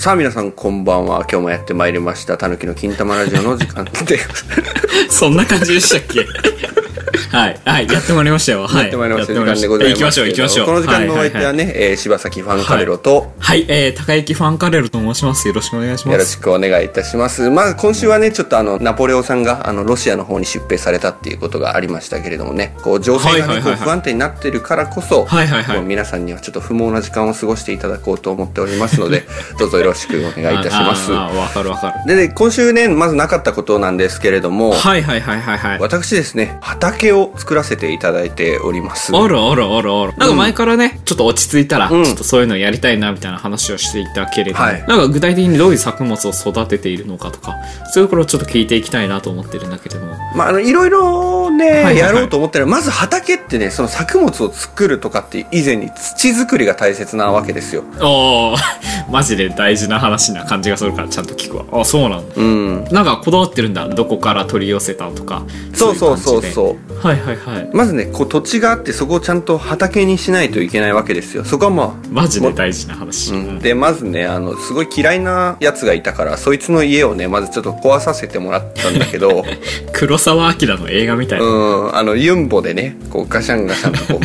さあ皆さんこんばんは。今日もやってまいりました。たぬきの金玉ラジオの時間で。そんな感じでしたっけ？はい。はい。やってまいりましたよ。はい。やってまいりました。時間でございます。行きましょう、行きましょう。この時間のお相手ははいね、えー柴崎ファンカレロと、はい、えー、高雪ファンカレルと申します。よろしくお願いします。よろしくお願いいたします。まず今週はね、ちょっとあの、ナポレオンさんが、あの、ロシアの方に出兵されたっていうことがありましたけれどもね、こう、情勢がね、不安定になってるからこそ、はいはいはいこう皆さんにはちょっと不毛な時間を過ごしていただこうと思っておりますので、どうぞよろしくお願いいたします。あああわかるわかる。でね、今週ね、まずなかったことなんですけれども、はいはいはいはいはい。私ですね、畑を作らせていただいております。あらあらあらあら。なんか前からね、ちょっと落ち着いたら、うんちょっとそういうのやりたいなみたいな話をしていたけれども、はいなんか具体的にどういう作物を育てているのかとか、そういうところをちょっと聞いていきたいなと思ってるんだけども。まあ、あの、いろいろね、いはいはいやろうと思ったら、まず畑ってね、その作物を作るとかって以前に土作りが大切なわけですよ。おー、マジで大事な話な感じがするからちゃんと聞くわ。あ、そうなんだ。うん。なんかこだわってるんだ。どこから取り寄せたとか。そうそうそうういうそう。感じで。はいはいはい。まずね、こう土地があって、そこをちゃんと畑にしないといけないわけですよ。そこはまあ、マジで大事な話。うん、でまずねあのすごい嫌いなやつがいたからそいつの家をねまずちょっと壊させてもらったんだけど 黒澤明の映画みたいな。うんあのユンボでねこうガシャンガシャンとこ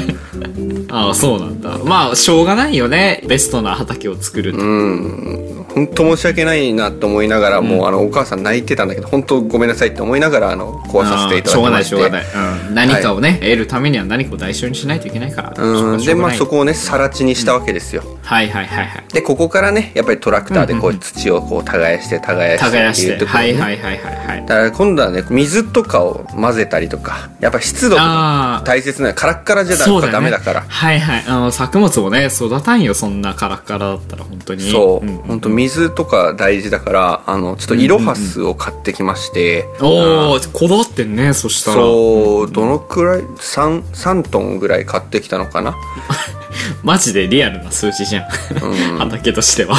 ああ、そうなんだ。まあ、しょうがないよね。ベストな畑を作るうん本当申し訳ないなと思いながら、もうあのお母さん泣いてたんだけど本当ごめんなさいって思いながらあの壊させていただきまして。しょうがないしょうがない、うん、何かをね、得るためには何かを代償にしないといけないから。うん。でまあそここをね更地にしたわけですよ、はいはいはいはい。でここからねやっぱりトラクターでこう土をこう耕して耕してっていうところね。はいはいはいはいはい。だから今度はね水とかを混ぜたりとかやっぱ湿度とかあー。大切なのカラッカラじゃダメだから。はいはい。あの作物もね育たんよそんなカラッカラだったら本当に。そう、ん本当水とか大事だからあのちょっとイロハスを買ってきまして、おおこだわってんねそしたら。そうどのくらい 3, 3トンぐらい買ってきたのかな？マジでリアルな数字じゃん、畑としては。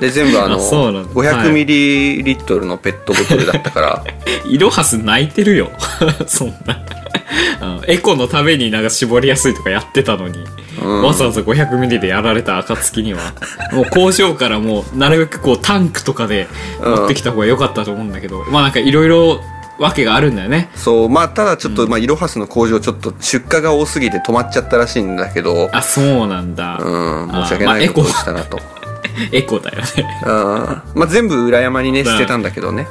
で全部あのあそうなんだ。500ミリリットルのペットボトルだったから、イロハス泣いてるよ。そんな。うんエコのためになんか絞りやすいとかやってたのに、わざわざ500ミリでやられた暁には。もう工場からもうなるべくこうタンクとかで持ってきた方が良かったと思うんだけど、まあなんかいろいろわけがあるんだよね。そうまあただちょっと、まあイロハスの工場ちょっと出荷が多すぎて止まっちゃったらしいんだけど。あそうなんだ、うんあ申し訳ないことしたなと、エコだよね。うん。まあ全部裏山にね捨てたんだけどね。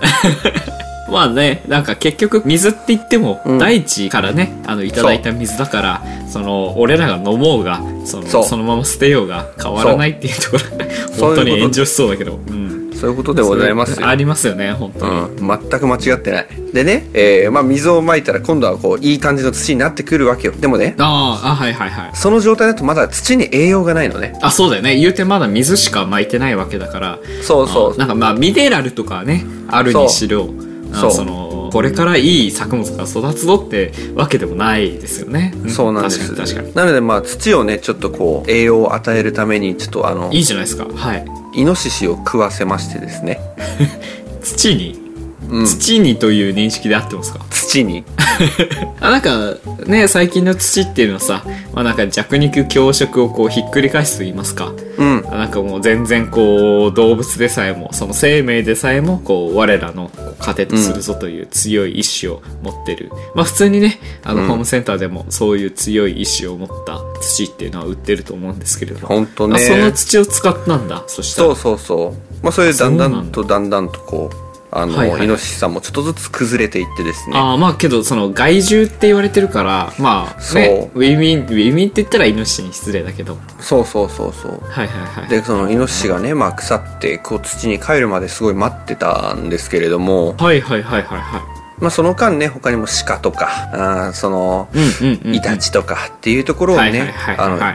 まあ。ね、なんか結局水って言っても、うん。大地からね、あの、いただいた水だから、その、俺らが飲もうが、その、そのまま捨てようが変わらないっていうところ、本当に炎上しそうだけど、うん。そういうことでございますよありますよね、本当に。うん、全く間違ってないでね、えーまあ、水をまいたら今度はこういい感じの土になってくるわけよでもねああ、あ、はいはいはい。その状態だとまだ土に栄養がないのねあ、そうだよね。言うてまだ水しか撒いてないわけだから、そうそうあなんかまあ、ミネラルとかね、あるにしろ、あそうその、これからいい作物が育つぞってわけでもないですよね。んそうなんです確かに確かに。なのでまあ土をねちょっとこう栄養を与えるためにちょっとあのいいじゃないですか。はい。イノシシを食わせましてですね。土に？うん。土にという認識で合ってますか？土に？あなんかね最近の土っていうのはさ、まあ、なんか弱肉強食をこうひっくり返すと言いますか。うん。あなんかもう全然こう動物でさえもその生命でさえもこう我らのこう糧とするぞという強い意志を持ってる、まあ普通にねあのうん。ホームセンターでもそういう強い意志を持った土っていうのは売ってると思うんですけれど。も、ほんとね。あその土を使ったんだそしたら。そうそうそう。まあそれでだんだそうなんんとだんだんとこうあの、はいはい。イノシシさんもちょっとずつ崩れていってですね。ああまあけどその害獣って言われてるからまあそう。ねウィンウィンウィンウィンって言ったらイノシシに失礼だけど。そうそうそうそう。はいはいはい。でそのイノシシがね、まあ、腐ってこう土に帰るまですごい待ってたんですけれども、はいはいはいはいはいまあ、その間ね他にも鹿とかあーそのうんうんうん、うん、イタチとかっていうところをね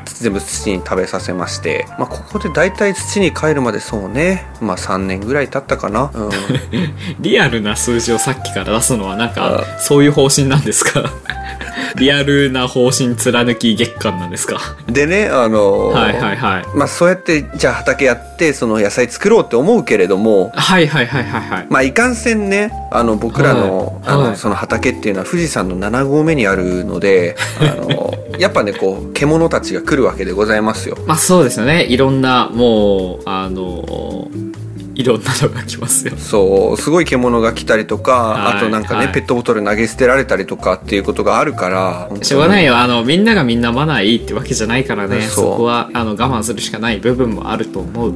全部土に食べさせまして、まあ、ここで大体土に帰るまでそうね、まあ、3年ぐらい経ったかな、うん、リアルな数字をさっきから出すのはなんかあそういう方針なんですか？リアルな方針貫き月間なんですか？でねあのーはいはいはい。まあ、そうやってじゃあ畑やってその野菜作ろうって思うけれどもはいはいはいはいはい。まあいかんせんねあの僕らの,、あのその畑っていうのは富士山の7合目にあるのであのやっぱねこう獣たちが来るわけでございますよ。まあそうですよね。いろんなもうあのいろんなのが来ますよ。そうすごい獣が来たりとか、はい。あとなんかね、はい。ペットボトル投げ捨てられたりとかっていうことがあるからしょうがないよ。よあのみんながみんなマナーいいってわけじゃないからね。そこはあの我慢するしかない部分もあると思う。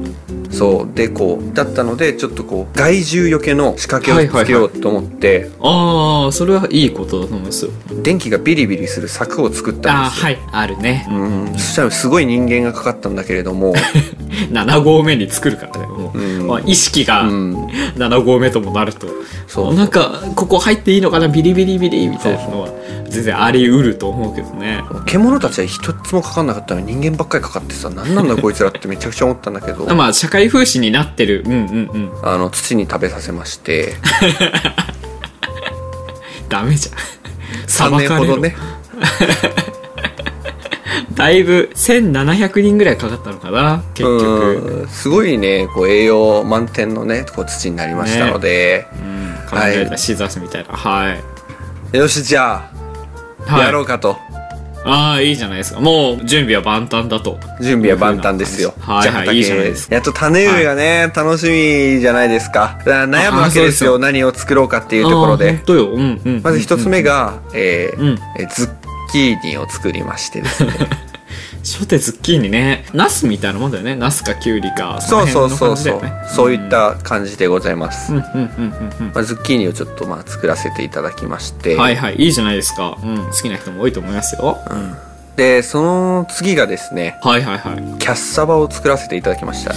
そう。でこうだったのでちょっとこう害獣よけの仕掛けをつけようと思って、ああそれはいいことだと思います。よ電気がビリビリする柵を作ったんですよ。ああはい。あるね。うん、そしたらすごい人間がかかったんだけれども、7合目に作るからねもう、うん。まあ、意識がうん、7合目ともなると。そう。なんかここ入っていいのかな？ビリビリビリみたいなのは全然あり得ると思うけどね。獣たちは一つもかかんなかったのに人間ばっかりかかってさ何なんだ こいつらってめちゃくちゃ思ったんだけど。まあ社会風刺になってる。うんうんうん。あの土に食べさせまして。ダメじゃん。3裁かれろ年ほどね だいぶ1700人ぐらいかかったのかな結局。うんすごいねこう栄養満点のねこう土になりましたので、うん考えたシザースみたいな。はい。よしじゃあ、はい。やろうかと。ああいいじゃないですか。もう準備は万端だと。準備は万端ですよ。はいはいじゃあいいじゃないですやっと種植えがね、楽しみじゃないですか。悩むわけですよ。何を作ろうかっていうところで。本。当よ。うんうん。まず一つ目が、えーうん。えーズッキーニを作りましてですね。初手ズッキーニね。ナスみたいなもんだよね。ナスかキュウリか。そうそうそうのそう。ね。そういった感じでございます。うん。うんうんうんうんまあ、ズッキーニをちょっとまあ作らせていただきまして。はいはい。いいじゃないですか。うん。好きな人も多いと思いますよ。で、その次がですね、はいはいはい。キャッサバを作らせていただきました。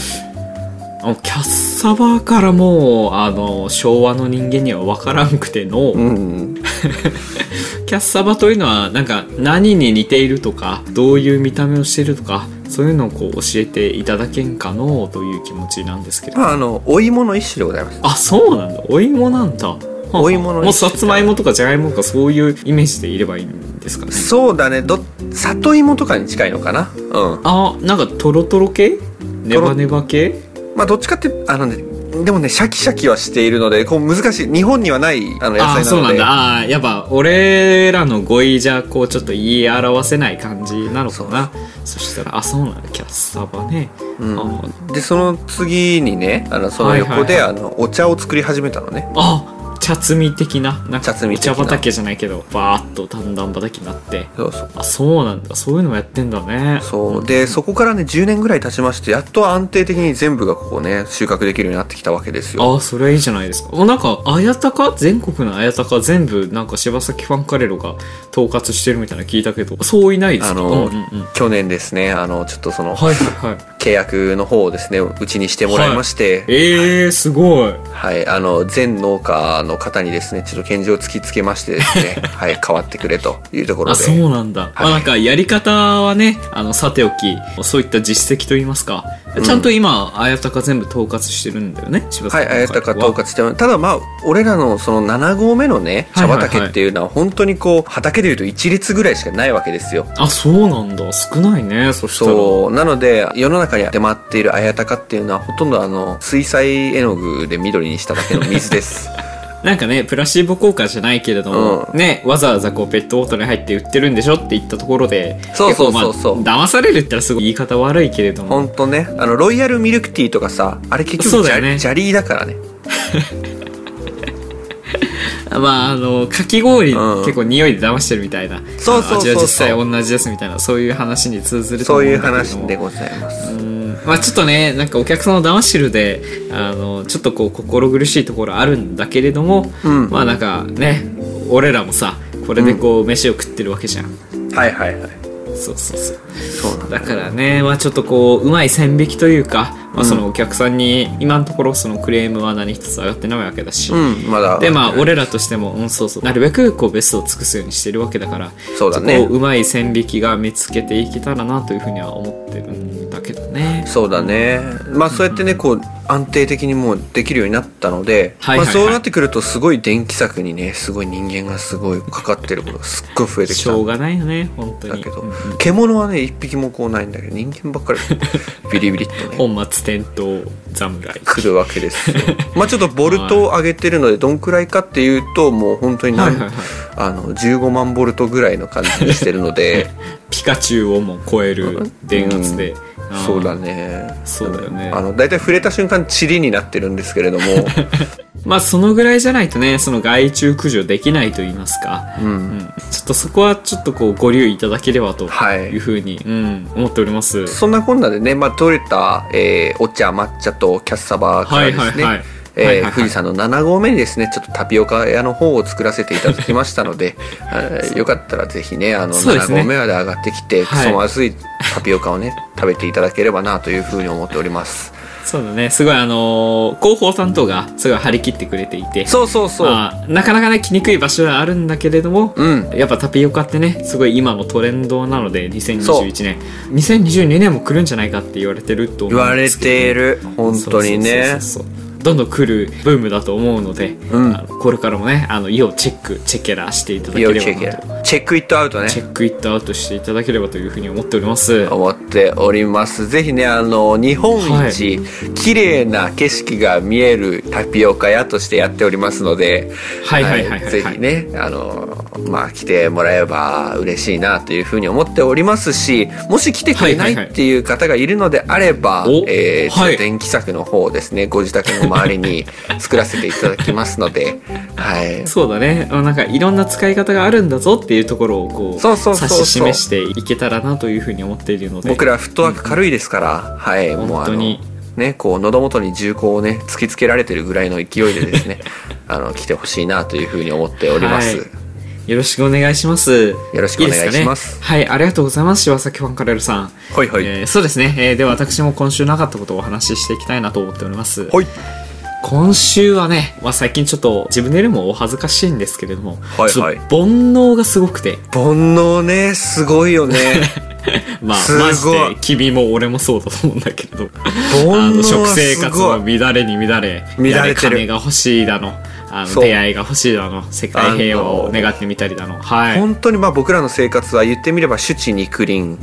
キャッサバからもうあの昭和の人間には分からんくての、うん。キャッサバというのはなんか何に似ているとかどういう見た目をしているとかそういうのをこう教えていただけんかのという気持ちなんですけど。まあ、あの、お芋の一種でございます。あそうなんだ。お芋なんだ。お芋のもうさつまいもとかじゃがいもとかそういうイメージでいればいいんですかね。そうだね、ど、里芋とかに近いのかな。うん。あなんかトロトロ系？ネバネバ系？まあどっちかってあのねでもねシャキシャキはしているのでこう難しい。日本にはないあの野あ菜なので。そうなんだ。あーやっぱ俺らの語彙じゃこうちょっと言い表せない感じなのかな。そしたらあそうなんだ。キャッサバね、うん。あでその次にねあのその横で、はいはい。あのお茶を作り始めたのね。あ茶摘み的ななんかお茶畑じゃないけどバーッと段々畑になって。そうそう。あそうなんだ。そういうのもやってんだね。そう。でそこからね10年ぐらい経ちましてやっと安定的に全部がここね収穫できるようになってきたわけですよ。あそれはいいじゃないですか。おなんか綾鷹？全国の綾鷹？全部なんか柴崎ファンカレロが統括してるみたいなの聞いたけどそういないですか？あの、うんうんうん。去年ですねあのちょっとその、はいはいはい。契約の方をですねうちにしてもらいまして、えー、すごい。はい、あの全農家の方にですねちょっと拳銃を突きつけましてですね はい変わってくれというところあでそうなんだ、まあなんかやり方はねあのさておきそういった実績といいますか、ちゃんと今綾鷹全部統括してるんだよね柴はい、崎綾鷹統括してただまあ俺らのその7合目のね茶はいはいはい。畑っていうのは本当にこう畑でいうと一列ぐらいしかないわけですよ。あそうなんだ。少ないねそしたら。そう。なので世の中に出回っている綾鷹っていうのはほとんどあの水彩絵の具で緑にしただけの水です なんかねプラシーボ効果じゃないけれども、うねわざわざこうペットボトルに入って売ってるんでしょって言ったところでそうそうそうそう。まあ騙されるって言ったらすごい言い方悪いけれども。本当ね。あのロイヤルミルクティーとかさあれ結局そうだよね。ジャリーだからね。まああのかき氷、うん。結構匂いで騙してるみたいな。そうそうそうそう。味は実際同じですみたいなそういう話に通ずるとそういう思うんだけれども。話でございます。うんまあちょっとねなんかお客さんを騙してるであのちょっとこう心苦しいところあるんだけれども、うん。まあなんかね俺らもさこれでこう飯を食ってるわけじゃん、はいはいはい。そうそうそう。だ。だからね、まあ、ちょっとこううまい線引きというか、まあ、そのお客さんに今のところそのクレームは何一つ上がってないわけだし、うんまだでまあ俺らとしても、うん、そうそう。なるべくこうベストを尽くすようにしてるわけだからそうだね。うまい線引きが見つけていけたらなというふうには思ってるんだけどね。そうだね。まあそうやってねこう安定的にもうできるようになったので、まあ、そうなってくるとすごい電気柵にねすごい人間がすごいかかってることがすっごい増えてきしたょうんがないよね本当に。だけど、うんうん。獣はね一匹もこうないんだけど人間ばっかり ビリビリっとね。本末転倒侍。来るわけですよ。まあちょっとボルトを上げてるのでどんくらいかっていうともう本当に何、はいはいはい。あの15万ボルトぐらいの感じにしてるので。ピカチュウをも超える電圧で、うんそうだね。そうだよね。あの大体触れた瞬間塵になってるんですけれども。まあそのぐらいじゃないとねその害虫駆除できないと言いますか、うん、うん。ちょっとそこはちょっとこうご留意いただければとはいいうふうに、うん、思っております。そんなこんなでね、まあ、取れた、えーお茶抹茶とキャッサバからですね、はいはいはい。えーはいはいはい。富士山の7合目にですねちょっとタピオカ屋の方を作らせていただきましたのでよかったらぜひねあの7そうですね。合目まで上がってきて、はい。クソまずいタピオカをね食べていただければなというふうに思っております。そうだね。すごいあのー広報担当がすごい張り切ってくれていて。そうそうそう、まあ、なかなかね来にくい場所はあるんだけれども、うん。やっぱタピオカってねすごい今のトレンドなので2021年2022年も来るんじゃないかって言われてると思言われうんですけど。ている。本当にね。そうそうそうそうどんどん来るブームだと思うので、うん。あのこれからもねあの要チェックチェケラしていただけ要ればチェチェックイットアウトね。チェックイットアウトしていただければというふうに思っております。思っております。ぜひねあの日本一綺麗な景色が見えるタピオカ屋としてやっておりますのではいはいはいはいはい。ぜひねあのまあ来てもらえば嬉しいなというふうに思っておりますしもし来てくれないはいはいはい。っていう方がいるのであれば、おえーはい。電気柵の方をですね。ご自宅の周りに作らせていただきますのではい。そうだね。なんかいろんな使い方があるんだぞっていうところをこうそうそう指し示していけたらなというふうに思っているので。僕らフットワーク軽いですから、はい。もうあの本当に。ねこう喉元に銃口をね突きつけられてるぐらいの勢いでですね あの来てほしいなというふうに思っております、はいよろしくお願いします。よろしくお願いしますかね、はい、ありがとうございます。柴崎ファンカレルさん。はいはいえーそうですね。えーでは私も今週なかったことをお話ししていきたいなと思っております。はい今週はね、まあ、最近ちょっと自分で言うのもお恥ずかしいんですけれども、はいはい。煩悩がすごくて、煩悩ねすごいよね。まあ、マジで君も俺もそうだと思うんだけれど、あ煩悩の食は生活の乱れに乱れ、乱れ金が欲しいだの、あの出会いが欲しいだの、世界平和を願ってみたりだの、はい。本当にまあ僕らの生活は言ってみれば主治肉林。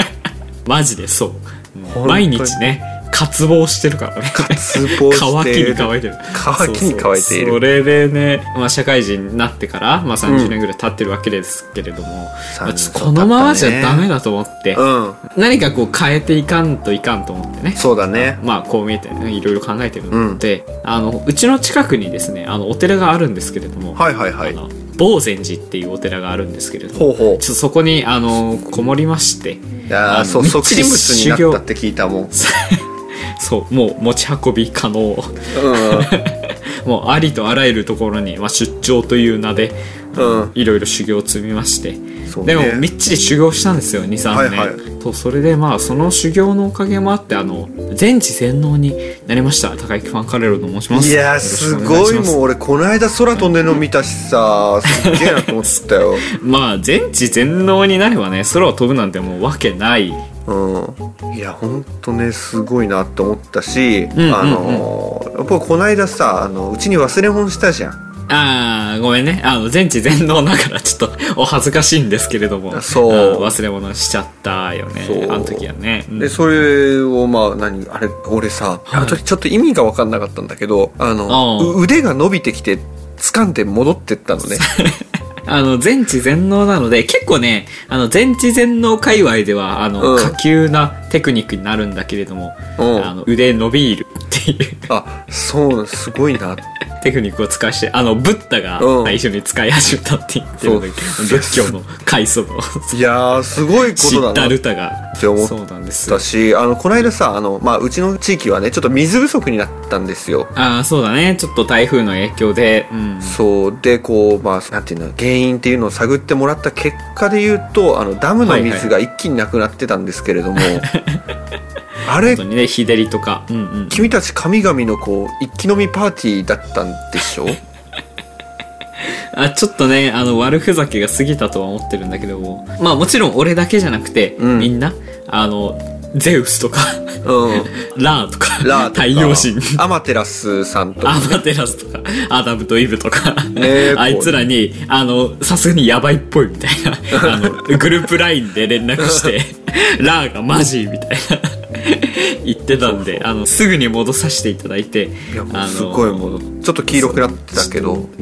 マジでそう。毎日ね、渇望してるからね。渇望して乾きに乾いてる。乾きに乾いている。それでね、まあ社会人になってから、まあ30年ぐらい経ってるわけですけれども、まあちょっとこのままじゃダメだと思って、うん。何かこう変えていかんといかんと思ってね。そうだね。まあこう見えて、ね、いろいろ考えてるので、あの、うちの近くにですね、あの、お寺があるんですけれども、はいはいはい。坊禅寺っていうお寺があるんですけれども、ほうほう。ちょっとそこに、あの、こもりまして、いやーそう即身仏にな修行ったって聞いたもん そう、もう持ち運び可能。うん。もうありとあらゆるところに、まあ、出張という名で、うん。いろいろ修行を積みまして、ね。でもみっちり修行したんですよ23年、はいはい。とそれでまあその修行のおかげもあってあの全知全能になりました。高木ファンカレロと申します。いやす。ごい。もう俺この間空飛んでるの見たしさ すっげえなと思ったよ。まあ全知全能になればね空を飛ぶなんてもうわけないうん。いやほんとねすごいなって思ったし、んうんうん。あのーやっぱこの間さあのうちに忘れ物したじゃん。ああごめんね。あの全知全能ながらちょっとお恥ずかしいんですけれども。そう。あ忘れ物しちゃったよねあの時はね、うん。でそれをまあ何あれ俺さ、あの時ちょっと意味が分かんなかったんだけどあの腕が伸びてきて掴んで戻ってったのね あの、全知全能なので、結構ね、あの、全知全能界隈では、あの、うん。下級なテクニックになるんだけれども、うん。あの、腕伸びるっていう。あそうなすごいな。テクニックを使わして、あの、ブッダがうん。最初に使い始めたって言ってるんだけそう。ど、仏教の開祖の、いやーすごいこシッタとだなルタが。って思っそうなんですよ。だ。しあのこの間さあの、まあ、うちの地域はねちょっと水不足になったんですよ。ああ、そうだね。ちょっと台風の影響で、うん。そう。でこうまあなんていうの原因っていうのを探ってもらった結果で言うとあのダムの水が一気になくなってたんですけれども、あれ？本当にね、日照りとか。うんうん。君たち神々のこう一気飲みパーティーだったんでしょ？あ、ちょっとね、あの、悪ふざけが過ぎたとは思ってるんだけども。まあもちろん俺だけじゃなくて、うんみんな、あの、ゼウスとか、うん。ラーとか、ラーとか。太陽神、アマテラスさんとかアマテラスとか、アダムとイブとか、えあいつらに、あの、さすがにヤバいっぽいみたいな、あの、グループラインで連絡して、ラーがマジみたいな、言ってたんで、あの、すぐに戻させていただいて、いやすごいもうちょっと黄色くなってたけど。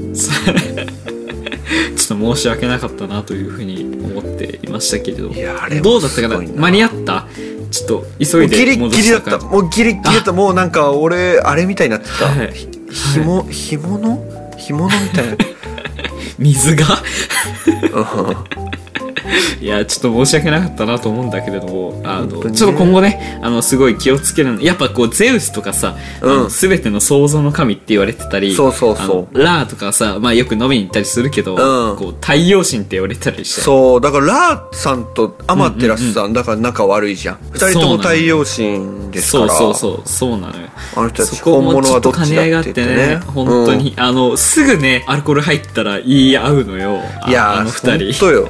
ちょっと申し訳なかったなというふうに思っていましたけれどいやあれもどうだったかな。間に合った？ちょっと急いでギリギリだった。もうギリッギリだった。もうなんか俺あれみたいになってた、はい。ひひも干物干物みたいな。水が？うんいやちょっと申し訳なかったなと思うんだけれどもあの、ね。ちょっと今後ねあのすごい気をつけるのやっぱこうゼウスとかさ、うん。全ての創造の神って言われてたりそうそうそう。ラーとかさ、まあ、よく飲みに行ったりするけど、うん。こう太陽神って言われてたりして。そう。だからラーさんとアマテラスさん、だから仲悪いじゃん。二人とも太陽神ですから。そうそうそう。そうなのよ。あの人たちそこも本物はどっちだって兼ね合いがあってねね本当に、あのすぐねアルコール入ったら言い合うのよ。あいやーあの二人。本当よ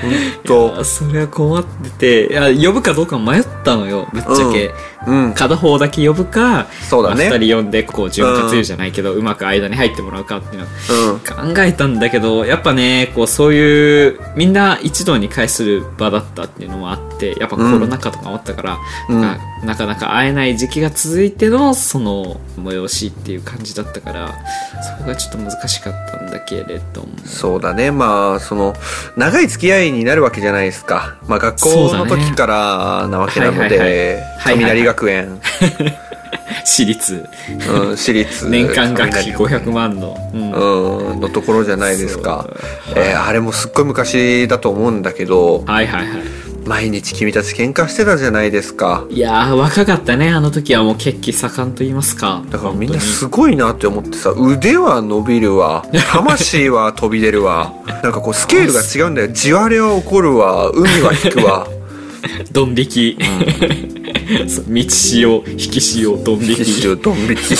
本当。あそれは困ってていや呼ぶかどうか迷ったのよぶっちゃけ、うん。片方だけ呼ぶかそうだね。まあ二人呼んでこう潤滑油じゃないけど、うまく間に入ってもらうかっていうの。うん。考えたんだけどやっぱねこうそういうみんな一堂に会する場だったっていうのもあってやっぱコロナ禍とかもあったから、うん。ななかなか会えない時期が続いてのその催しっていう感じだったからそこがちょっと難しかったんだけれども。そうだね。まあその長い付き合いになるわけじゃないですか。まあ学校の時からなわけなので雷学園私立。うん私立。年間学費雷学園500万の、うん。うんのところじゃないですか。えーあれもすっごい昔だと思うんだけどはいはいはい毎日君たち喧嘩してたじゃないですか。いやー若かったね。あの時はもう血気盛んと言いますか。だからみんなすごいなって思ってさ腕は伸びるわ。魂は飛び出るわ。なんかこうスケールが違うんだよ。地割れは起こるわ。海は引くわ。ドン引き、そう道潮引き潮ドン引き。一周ドン引き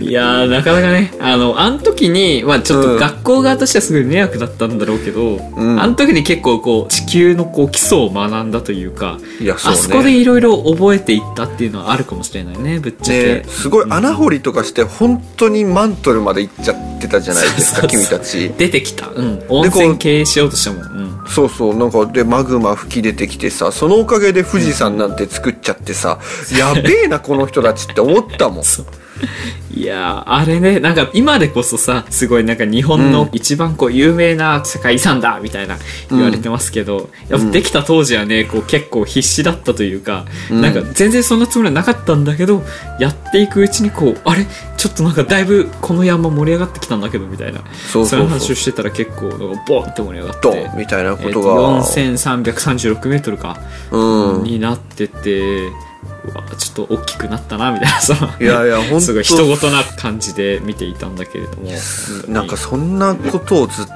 いやーなかなかねあのあの時にまあちょっと学校側としてはすごい迷惑だったんだろうけど、ん。あの時に結構こう地球のこう基礎を学んだというかいやそうね。あそこでいろいろ覚えていったっていうのはあるかもしれないねぶっちゃけ、ねすごい穴掘りとかして本当にマントルまで行っちゃってたじゃないですか君たち。出てきた、うん、温泉経営しようとしたも。ん、うん、そうそうなんかでマグマ吹き出てきてさそのおかげで富士山なんて作っちゃってさ、やべえなこの人たちって思ったもん。そういやーあれねなんか今でこそさすごいなんか日本の一番こう有名な世界遺産だみたいな言われてますけど、やっぱできた当時はねこう結構必死だったというか、なんか全然そんなつもりはなかったんだけどやっていくうちにこうあれ？ちょっとなんかだいぶこの山盛り上がってきたんだけどみたいなそういう話をしてたら結構ボンって盛り上がってみたいなことえーとが、4336メートルか、うん。になっててちょっと大きくなったなみたいなそのいやいや本当。すごい人事な感じで見ていたんだけれども。なんかそんなことをずっ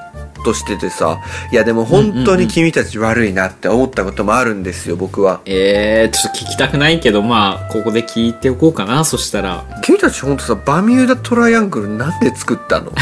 としててさいやでも本当に君たち悪いなって思ったこともあるんですよ僕は。えー、ちょっと聞きたくないけどまあここで聞いておこうかなそしたら。君たち本当さバミューダトライアングルなんで作ったの？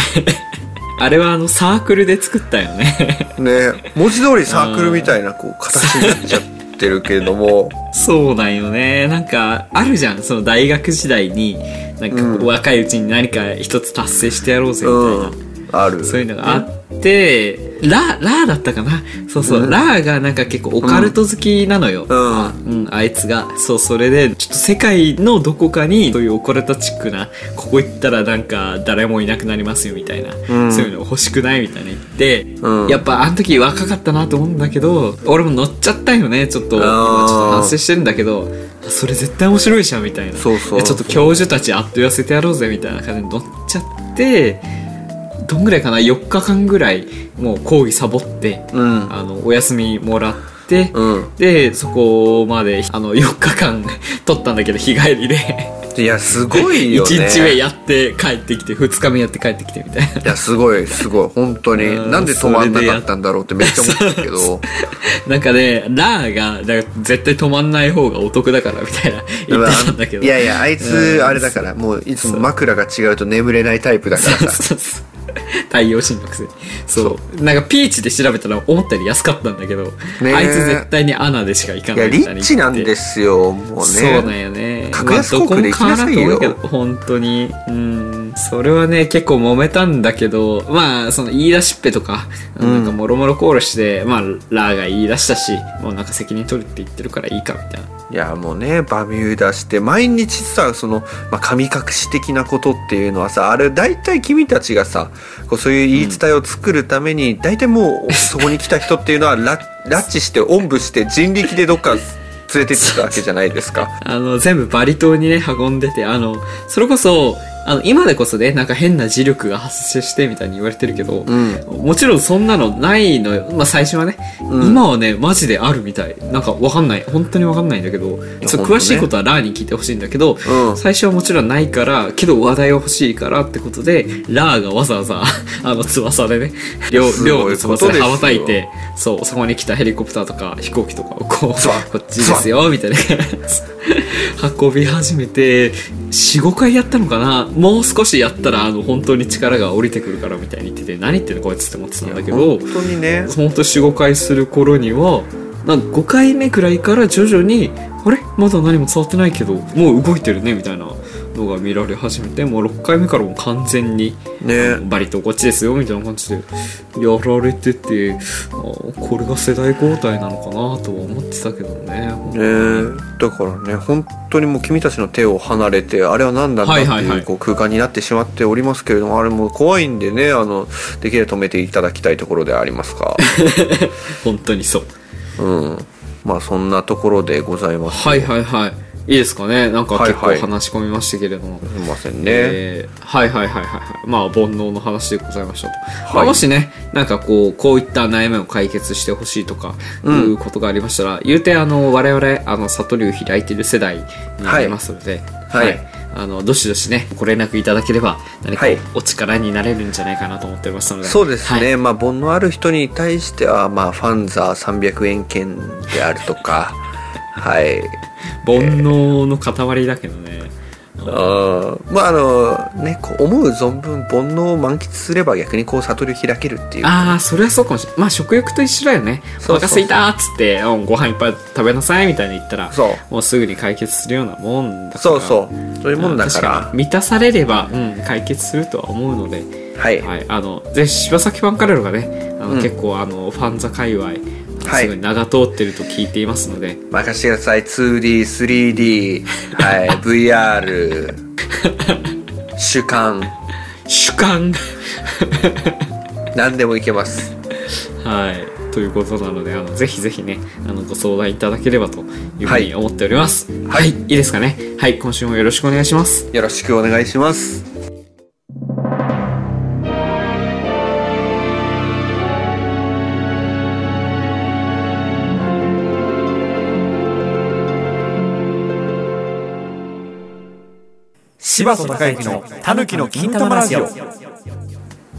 あれはあのサークルで作ったよね。ね文字通りサークルみたいなこう形になっちゃってるけれども。そうなんよね。なんかあるじゃん。その大学時代になんか若いうちに何か一つ達成してやろうぜみたいな、うんある。そういうのがあって、ラ、ラーだったかな。そうそう、うん。ラーがなんか結構オカルト好きなのよ。うん。うん、あいつが。そう、それで、ちょっと世界のどこかに、そういうオカルトチックな、ここ行ったらなんか誰もいなくなりますよみたいな、ん。そういうの欲しくないみたいな言って、うん。やっぱあの時若かったなと思うんだけど、俺も乗っちゃったよね、ちょっと。今ちょっと反省してるんだけど、それ絶対面白いじゃんみたいな。そうそう。ちょっと教授たちあっと言わせてやろうぜみたいな感じで乗っちゃって、どんぐらいかな？4日間ぐらいもう講義サボって、うん。あのお休みもらって、うん。でそこまであの4日間 取ったんだけど日帰りで。いやすごいよね。1日目やって帰ってきて2日目やって帰ってきてみたいな。いやすごいすごい。本当に。うんなんで止まんなかったんだろうってめっちゃ思ったけど。なんかねラーがだ絶対止まんない方がお得だからみたいな言ってたんだけど。いやいやあいつうん。あれだからもういつも枕が違うと眠れないタイプだからさ太陽神のくせにそう。なんかピーチで調べたら思ったより安かったんだけど、ねえ。あいつ絶対にアナでしか行かないいにリッチなんですすよもうね。そうなんよね。格安航空で行きなさいよ。まあ本当に。うんそれはね、結構揉めたんだけど、まあ、その言い出しっぺとか、なんかもろもろコールして、まあ、ラーが言い出したし、もうなんか責任取るって言ってるからいいか、みたいな。いやもうねバミューダして毎日さその、まあ、神隠し的なことっていうのはさあれ大体君たちがさこうそういう言い伝えを作るために、大体もうそこに来た人っていうのはラ拉致しておんぶして人力でどっか連れてってたわけじゃないですか。あの、全部バリ島にね、運んでて、あの、それこそ、あの、今でこそね、なんか変な磁力が発生してみたいに言われてるけど、うんもちろんそんなのないのよ。まあ最初はね、うん今はね、マジであるみたい。なんかわかんない。本当にわかんないんだけど、ね詳しいことはラーに聞いてほしいんだけど、うん最初はもちろんないから、けど話題は欲しいからってことで、ラーがわざわざ、あの翼でね、両、両の翼で羽ばたいて、そう、そこに来たヘリコプターとか飛行機とかをこう、こっちですよ、みたいな。運び始めて、4、5回やったのかなもう少しやったら、あの、本当に力が降りてくるからみたいに言ってて、何言ってんのこいつって思ってたんだけど本、当にね。本当45回する頃にはなんか5回目くらいから徐々にあれ？まだ何も伝わってないけどもう動いてるねみたいなのが見られ始めてもう6回目からもう完全に、ね。バリとこっちですよみたいな感じでやられててあこれが世代交代なのかなとは思ってたけどね。ね。だからね本当にもう君たちの手を離れてあれは何なんだってはいうこう空間になってしまっておりますけれどもあれも怖いんでねあのできれば止めていただきたいところでありますが。本当にそう。うんまあそんなところでございます。はいはいはい。いいですかね。なんか結構はいはい。話し込みましたけれども、すいませんね、えーはいはいはいはい。はいまあ煩悩の話でございましたと、い。まあもしねなんかこうこういった悩みを解決してほしいとかいうんうことがありましたら、言うてあの我々あの悟りを開いている世代になりますので。はい。はいあのどしどしねご連絡いただければ何かはい。お力になれるんじゃないかなと思っておりますので。そうですね、はい。まあ煩悩ある人に対してはまあファンザー300円券であるとか。はい。煩悩の塊だけどねあーまああのねこう思う存分煩悩を満喫すれば逆にこう悟りを開けるっていう。ああそれはそうかもしれない。まあ食欲と一緒だよね。お腹すいたーっつってうんご飯いっぱい食べなさいみたいに言ったらそう。もうすぐに解決するようなもんだから。そうそう。そういうもんだから。満たされれば、うん、解決するとは思うので、はい、はい、あのぜひ柴咲ファンカレルがねあの、うん。結構あのファンザ界隈はいすごい長通ってると聞いていますので、任せてください。2D3D はい。VR 主観。主観。何でもいけます。はい。ということなのであのぜひぜひねあのご相談いただければというふうに思っております。はい、い、いですかね。はい。今週もよろしくお願いします。よろしくお願いします柴田孝之のたぬきの金玉ラジオ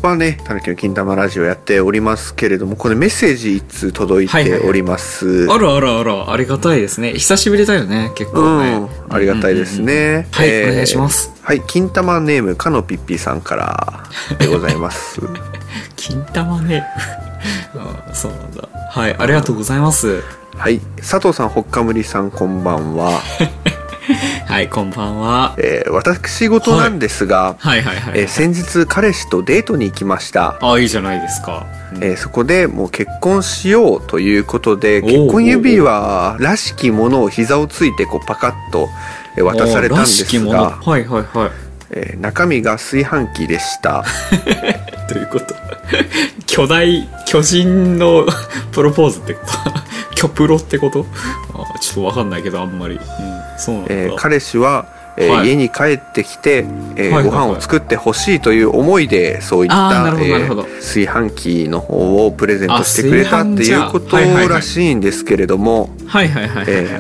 まあね、たぬきの金玉ラジオやっておりますけれども、これメッセージ一通届いております？あらあらあらありがたいですね久しぶりだよね結構ね、うん、ありがたいですね。はいお願いします。はい、金玉ネーム、かのぴっぴさんからでございます。金玉ね あそうなんだはいありがとうございますはい、佐藤さん、ほっかむりさん、こんばんは。はいこんばんは。えー私事なんですが、はいはいはい、えー先日彼氏とデートに行きました。あいいじゃないですか、えーそこでもう結婚しようということで結婚指輪らしきものを膝をついてこうパカッとえー渡されたんですが、はいはいはい。えー中身が炊飯器でした。どういうこと？巨大巨人のプロポーズってこと？巨プロってこと？あちょっとわかんないけどあんまり、うん、えー彼氏は、えーはい。家に帰ってきて、えーはいご飯を作ってほしいという思いでそういったえー炊飯器の方をプレゼントしてくれたっていうことらしいんですけれども、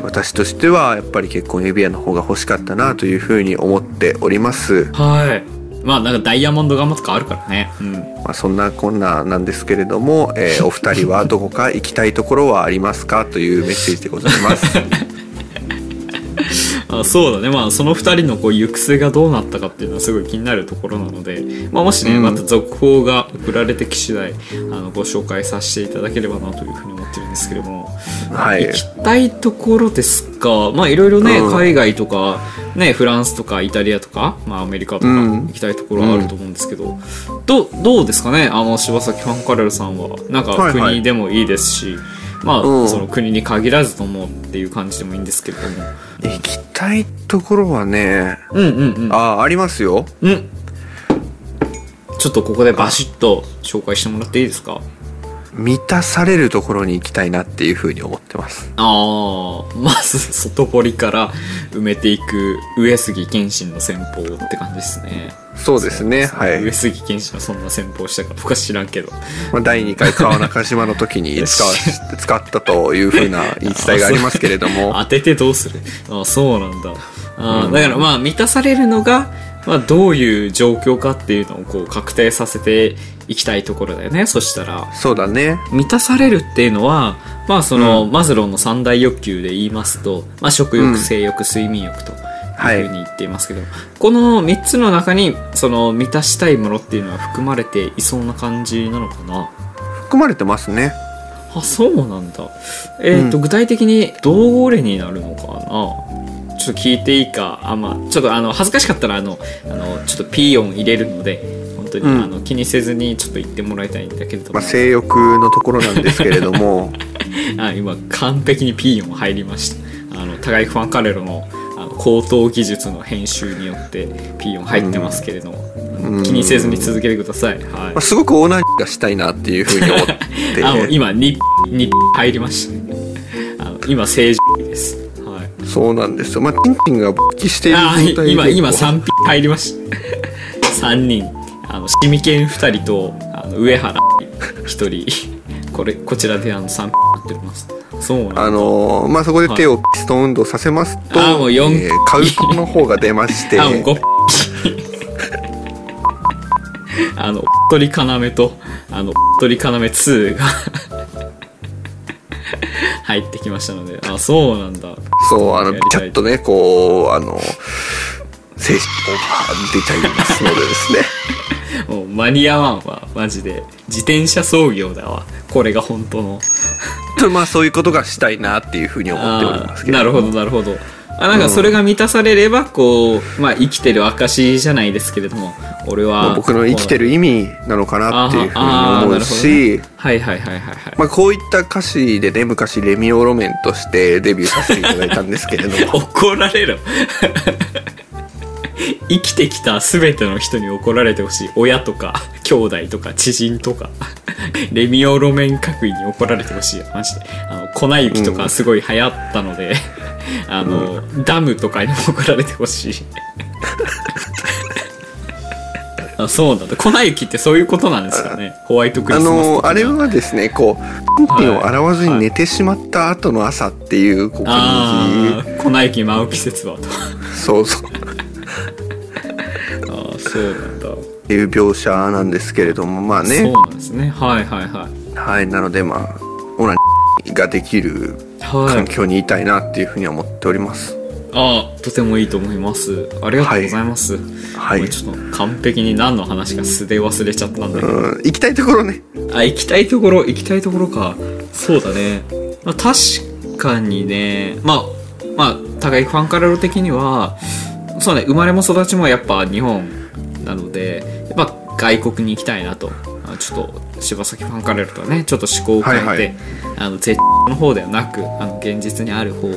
私としてはやっぱり結婚指輪の方が欲しかったなというふうに思っております。はい。まあなんかダイヤモンドガンマとかあるからね。うん。まあ、そんなこんななんですけれども、えーお二人はどこか行きたいところはありますか？というメッセージでございます。そうだね。まあその2人のこう行く末がどうなったかっていうのはすごい気になるところなので、まあ、もしね、うん。また続報が送られてき次第あのご紹介させていただければなというふうに思ってるんですけれども、はい。行きたいところですか？まあいろいろね、うん。海外とか、ね、フランスとかイタリアとか、まあ、アメリカとかうん。行きたいところはあると思うんですけど、どうどうですかね？あの柴崎ファンカレルさんは。なんかはいはい。国でもいいですし、まあ、うん。その国に限らずともっていう感じでもいいんですけれども。行きたいところはねうんうんうん。あありますよ。うん。ちょっとここでバシッと紹介してもらっていいですか？満たされるところに行きたいなっていうふうに思ってます。ああまず外堀から埋めていく上杉謙信の戦法って感じですね。そうですねはい。上杉謙信はそんな戦法したか僕は知らんけど。まあ、第2回川中島の時に使わ使ったというふうな言い伝えがありますけれども。当ててどうする？あそうなんだ。あーだからまあ満たされるのが、まあ、どういう状況かっていうのをこう確定させていきたいところだよね。そしたら。そうだね。満たされるっていうのは、まあその、マズローの三大欲求で言いますと、まあ食欲、うん性欲、睡眠欲とはいいうふうに言っていますけど、この三つの中に、その満たしたいものっていうのは含まれていそうな感じなのかな？含まれてますね。あ、そうなんだ。えっ、と、うん。具体的にどれになるのかな？ちょっと聞いていいか、あ、まあ、ちょっとあの、恥ずかしかったら、あの、あの、ちょっとピー音入れるので、本当に、うん。あの気にせずにちょっと言ってもらいたいんだけれども、まあ、性欲のところなんですけれども。あ今完璧にピーヨン入りました。あの互いファンカレロのあの高等技術の編集によってピーヨン入ってますけれども、うん。気にせずに続けてください、はい。まあ、すごくオーナーがしたいなっていうふうに思って。あ今にに入りました。あの今正常です。はいそうなんですよ。まあチンチンが勃起しているあ状態で。今今こう3ピ入りました。3人。あのシミケン2人とあの上原1人。これこちらであの3ピなってます。そうあのーまあそこで手をピストン運動させますと、あもう四えーカウントの方が出まして。あ、もうごっ あの、おっとり要と、あの、おっとり要2が入ってきましたので、あ、そうなんだ。そうあのちゃっとねこうあの精神オーバー出ちゃいますのでですね もう間に合わんわ、マジで。自転車操業だわ。これが本当の。とまあそういうことがしたいなっていうふうに思っておりますけどなるほど、なるほど。あなんかそれが満たされれば、こう、まあ生きてる証じゃないですけれども、俺は。まあ僕の生きてる意味なのかなっていうふうに思うし、はいはいはいはいはい。まあ、こういった歌詞でね昔レミオロメンとしてデビューさせていただいたんですけれども 怒られろ 生きてきた全ての人に怒られてほしい。親とか兄弟とか知人とか。レミオロメン各位に怒られてほしいマジで。あの粉雪とかすごい流行ったので、あの、ダムとかにも怒られてほしい。あそうなんだ。粉雪ってそういうことなんですかね。ホワイトクリあスマスの的なあれはですねこうピンピンを洗わずに寝てしまった後の朝っていうこう感ああ粉雪舞う季節はと。じそうそう ああそうなんだっていう描写なんですけれどもまあそうねなんですねはいはいはいはいなのでまあオナニーができるはい。環境にいたいなっていうふうに思っておりますああ、とてもいいと思います。ありがとうございます。はいもうちょっと完璧に何の話か素で忘れちゃったんだけど。うん行きたいところねあ、行きたいところ、行きたいところか。そうだね。まあ、確かにね、まあ、まあ、互いファンカラロ的には、そうね、生まれも育ちもやっぱ日本なので、やっぱ外国に行きたいなと。あちょっと、柴崎ファンカラロとはね、ちょっと思考を変えて、はいはいあの、絶の方ではなく、あの、現実にある方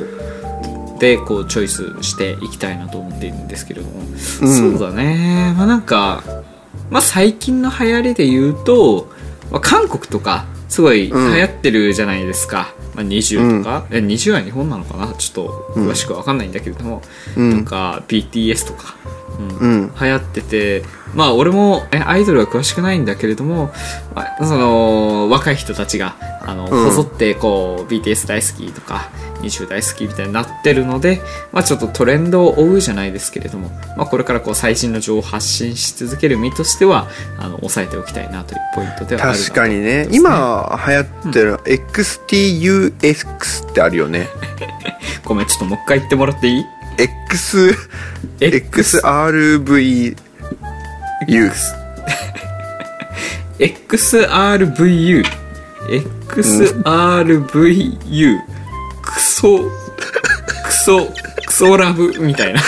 で、こう、チョイスしていきたいなと思っているんですけれども、うんそうだね。まあなんか、まあ最近の流行りで言うと、まあ、韓国とかすごい流うん行ってるじゃないですか。まあ、20とか、え20は日本なのかな？ちょっと詳しくわかんないんだけれども、うん。とか BTS とか、うん。うん。流行っててまあ俺もえアイドルは詳しくないんだけれども、まあその若い人たちがあの、うん。こぞってこう BTS 大好きとか20大好きみたいになってるので、まあ、ちょっとトレンドを追うじゃないですけれども、まあ、これからこう最新の情報を発信し続ける身としてはあの押さえておきたいなというポイントではあ確かにね。今流行ってる XTUX ってあるよね。ごめんちょっともう一回言ってもらっていい？X XRVU XRVU XRVU クソ。クソ。クソラブ。みたいな。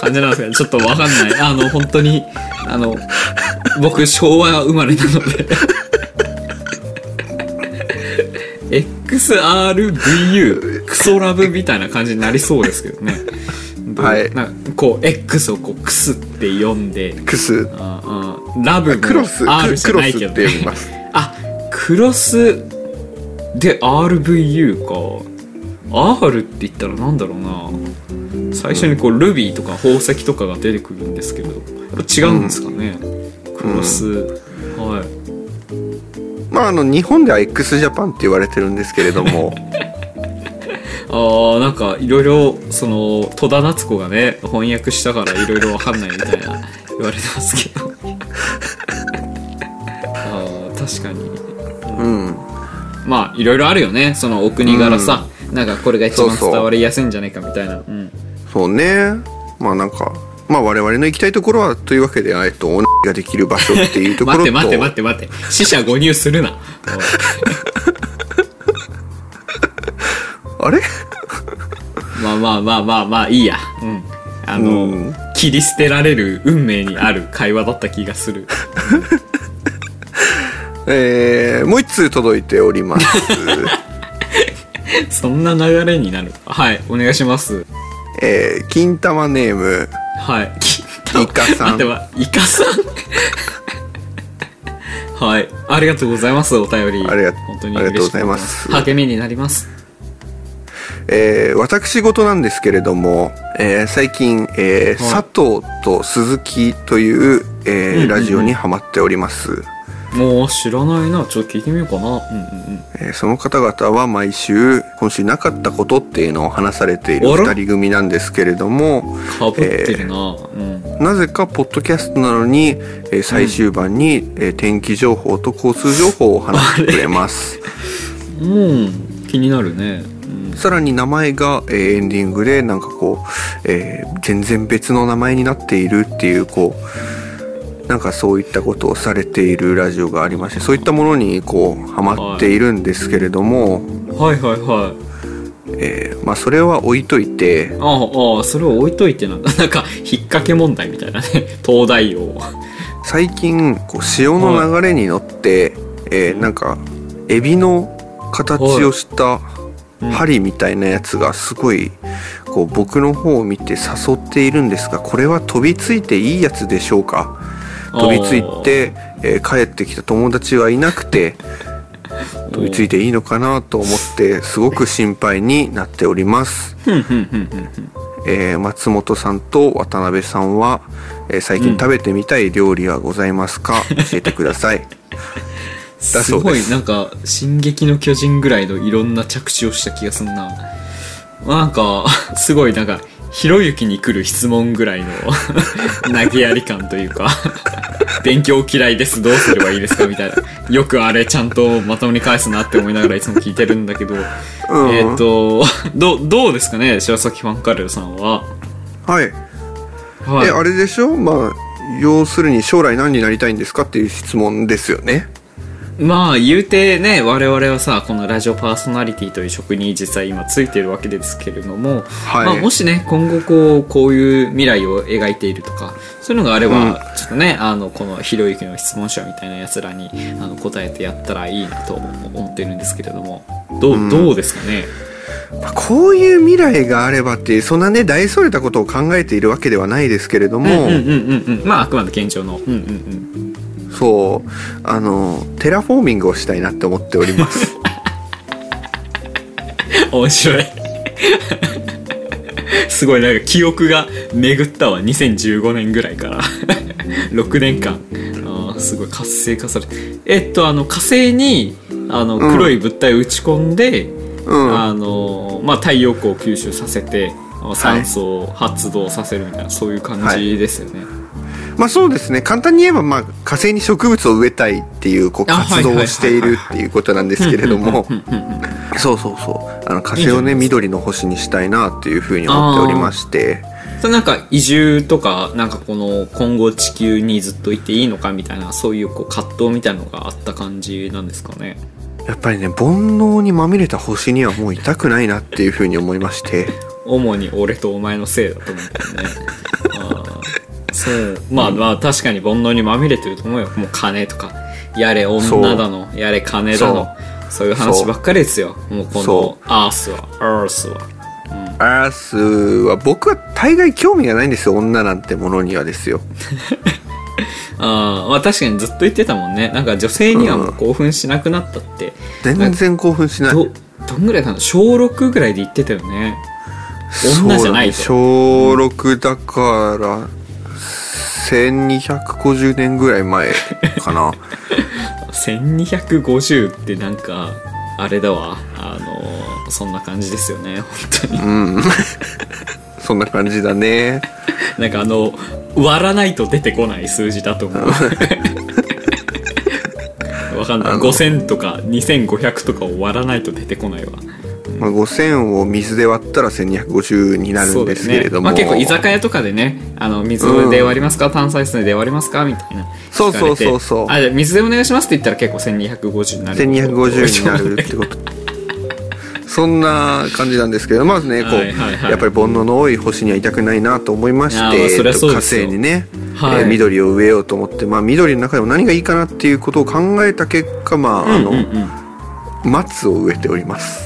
感じなんですけどちょっとわかんない。あの本当に。あの僕昭和生まれなので。XRVU クソラブみたいな感じになりそうですけどね。はい。なんかこう X をこうクスって読んで。クス。ああ。ラブもクロス。R クじゃないけど、クロスってね、読みます。あクロスで RVU か。R って言ったらなんだろうな。最初にこうルビーとか宝石とかが出てくるんですけどやっぱ違うんですかね、クロス、はい。まああの日本では x ジャパンって言われてるんですけれども。あーなんかいろいろその戸田夏子がね翻訳したからいろいろわかんないみたいな言われてますけど。あー確かにうん。まあいろいろあるよね。そのお国柄さ、なんかこれが一番伝わりやすいんじゃないかみたいな。うん。そうね。まあなんかまあ我々の行きたいところはというわけでえっとおができる場所っていうところと。待って待って待って待って。死者誤入するな。あれ？まあまあまあまあまあいいや。うん。あの、うん。切り捨てられる運命にある会話だった気がする えー、もう一通届いております。そんな流れになる。はいお願いします。えー、金玉ネーム。はい。イカさん。イカさん。はい。ありがとうございますお便り。ありが本当にありがとうござい嬉ます。励みになります。えー私事なんですけれども、えー最近、えーはい。佐藤と鈴木という、えーラジオにハマっております、もう知らないな。ちょっと聞いてみようかな。うんうんうん。えーその方々は毎週今週なかったことっていうのを話されているあら？二人組なんですけれどもかぶってるな、うん。なぜかポッドキャストなのに、えー最終盤に、えー天気情報と交通情報を話してくれます。うん。気になるね、うん、さらに名前が、えーエンディングでなんかこう、えー全然別の名前になっているっていうこうなんかそういったことをされているラジオがありましてそういったものにこうハマっているんですけれども、はいはいはい。えーまあそれは置いといてああああそれを置いといてなんだ。なんか引っ掛け問題みたいなね。東大王最近こう潮の流れに乗って、えーなんかエビの形をしたうん。針みたいなやつがすごいこう僕の方を見て誘っているんですがこれは飛びついていいやつでしょうか？飛びついて、えー帰ってきた友達はいなくて飛びついていいのかなと思ってすごく心配になっております、えー松本さん。と渡辺さん。は、えー最近食べてみたい料理はございますか、教えてくださいだすすごいなん。か「進撃の巨人」ぐらいのいろん。な着地をした気がすん。ななん。かすごいなん。かひろゆきに来る質問ぐらいの 投げやり感というか勉強嫌いですどうすればいいですかみたいな。よくあれちゃんとまともに返すなって思いながらいつも聞いてるんだけど、うん。えっ、とどどうですかね白崎ファンカレルさんは。はい。はい。えあれでしょ？まあ要するに将来何になりたいんですかっていう質問ですよねまあ言うてね我々はさこのラジオパーソナリティという職に実際今ついてるわけですけれども、はい。まあ、もしね今後こうこういう未来を描いているとかそういうのがあれば、うん。ちょっとねあのこのひろゆきの質問者みたいなやつらにあの答えてやったらいいなと思ってるんですけれどもどう,、どうですかね？まあこういう未来があればっていうそんなね大それたことを考えているわけではないですけれども、うんうんうんうん。まああくまで現状の。うんうんうんそうあのテラフォーミングをしたいなって思っております。面白い。すごいなんか記憶が巡ったわ。2015年ぐらいから。6年間。あーすごい活性化されて。えっとあの火星にあのうん。黒い物体を打ち込んで、うん。あのまあ、太陽光を吸収させて酸素を発動させるみたいな、そういう感じですよね、まあそうですね。簡単に言えば、まあ、火星に植物を植えたいっていうこうあ活動をしているっていうことなんですけれども。そうそうそう。あの火星をね緑の星にしたいなっていうふうに思っておりまして。それなんか移住とかなんかこの今後地球にずっといていいのかみたいなそういうこう葛藤みたいなのがあった感じなんですかね。やっぱりね煩悩にまみれた星にはもういたくないなっていうふうに思いまして。主に俺とお前のせいだと思うけどねそう。まあまあ確かに煩悩にまみれてると思うよ。もう金とか。やれ女だの。やれ金だの。そう。いう話ばっかりですよ。もうこそのアースは。アースは。アースは僕は大概興味がないんですよ。女なんてものにはですよ。あーまあ確かにずっと言ってたもんね。なんか女性にはもう興奮しなくなったって、全然興奮しない。どどんぐらいかな？小6ぐらいで言ってたよね。女じゃないと。ね。小6だから1250年ぐらい前かな。1250ってなんかあれだわ。あのそんな感じですよね。本当に。うん。そんな感じだね。なんかあの割らないと出てこない数字だと思う。わかんない。あの。5000とか2500とかを割らないと出てこないわまあ、5000を水で割ったら1250になるんですけれども、まあ、結構居酒屋とかでねあの水で割りますか、炭酸水で割りますか？みたいな。そうそうそうそう。あじゃあ水でお願いしますって言ったら結構1250になる。1250になるってこと。そんな感じなんですけどまずねこう、はいはいはい。やっぱり煩悩の多い星にはいたくないなと思いまして火星にね、はい。えー緑を植えようと思って、まあ、緑の中でも何がいいかなっていうことを考えた結果、まああのうんうん。松を植えております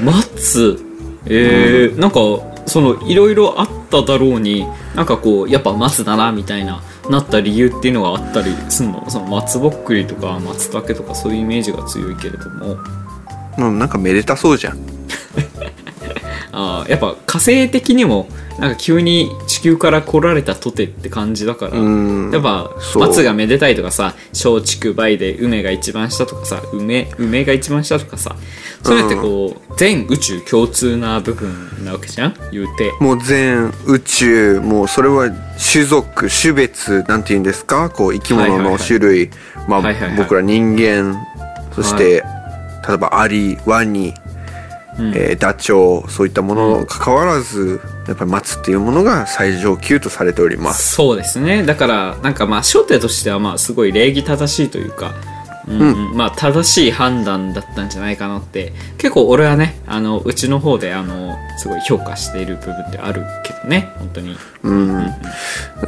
松えーなんかそのいろいろあっただろうになんかこうやっぱ松だなみたいななった理由っていうのがあったりすんの？その松ぼっくりとか松茸とかそういうイメージが強いけれども。うんなんかめでたそうじゃん。あーやっぱ火星的にもなんか急に地球から来られたとてって感じだから、うん。やっぱ松がめでたいとかさ松竹梅で梅が一番下とかさ梅梅が一番下とかさそうやってこう、全宇宙共通な部分なわけじゃん？言うて。もう全宇宙もうそれは種族種別なんて言うんですか？こう生き物の種類、まあ、はいはいはい。僕ら人間そして、例えばアリワニ、うん。えーダチョウそういったものかかわらずやっぱり松っていうものが最上級とされております。そうですね。だからなんかまあ初手としてはまあすごい礼儀正しいというか、うんうん。まあ正しい判断だったんじゃないかなって。結構俺はねあのうちの方であのすごい評価している部分ってあるけどね。本当に。うん、な